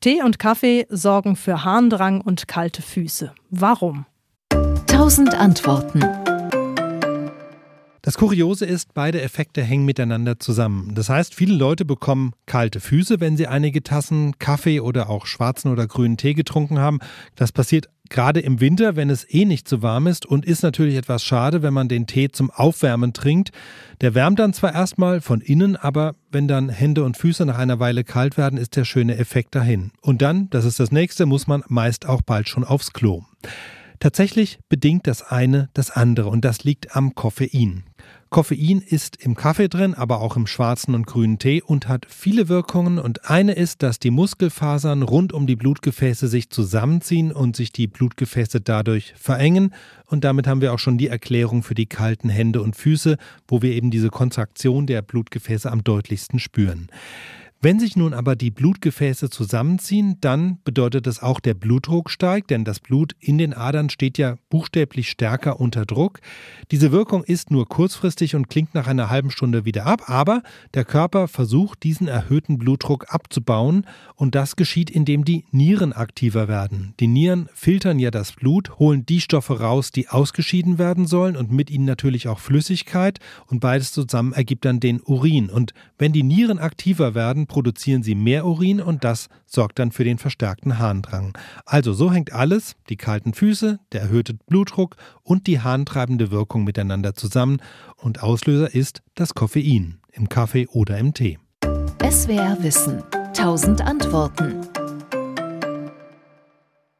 Tee und Kaffee sorgen für Harndrang und kalte Füße. Warum? Tausend Antworten. Das Kuriose ist, beide Effekte hängen miteinander zusammen. Das heißt, viele Leute bekommen kalte Füße, wenn sie einige Tassen Kaffee oder auch schwarzen oder grünen Tee getrunken haben. Das passiert gerade im Winter, wenn es eh nicht zu warm ist und ist natürlich etwas schade, wenn man den Tee zum Aufwärmen trinkt. Der wärmt dann zwar erstmal von innen, aber wenn dann Hände und Füße nach einer Weile kalt werden, ist der schöne Effekt dahin. Und dann, das ist das nächste, muss man meist auch bald schon aufs Klo. Tatsächlich bedingt das eine das andere und das liegt am Koffein. Koffein ist im Kaffee drin, aber auch im schwarzen und grünen Tee und hat viele Wirkungen und eine ist, dass die Muskelfasern rund um die Blutgefäße sich zusammenziehen und sich die Blutgefäße dadurch verengen und damit haben wir auch schon die Erklärung für die kalten Hände und Füße, wo wir eben diese Kontraktion der Blutgefäße am deutlichsten spüren. Wenn sich nun aber die Blutgefäße zusammenziehen, dann bedeutet das auch, der Blutdruck steigt, denn das Blut in den Adern steht ja buchstäblich stärker unter Druck. Diese Wirkung ist nur kurzfristig und klingt nach einer halben Stunde wieder ab, aber der Körper versucht, diesen erhöhten Blutdruck abzubauen und das geschieht, indem die Nieren aktiver werden. Die Nieren filtern ja das Blut, holen die Stoffe raus, die ausgeschieden werden sollen und mit ihnen natürlich auch Flüssigkeit und beides zusammen ergibt dann den Urin. Und wenn die Nieren aktiver werden, produzieren sie mehr Urin und das sorgt dann für den verstärkten Harndrang. Also so hängt alles, die kalten Füße, der erhöhte Blutdruck und die harntreibende Wirkung miteinander zusammen und Auslöser ist das Koffein im Kaffee oder im Tee. SWR Wissen. Tausend Antworten.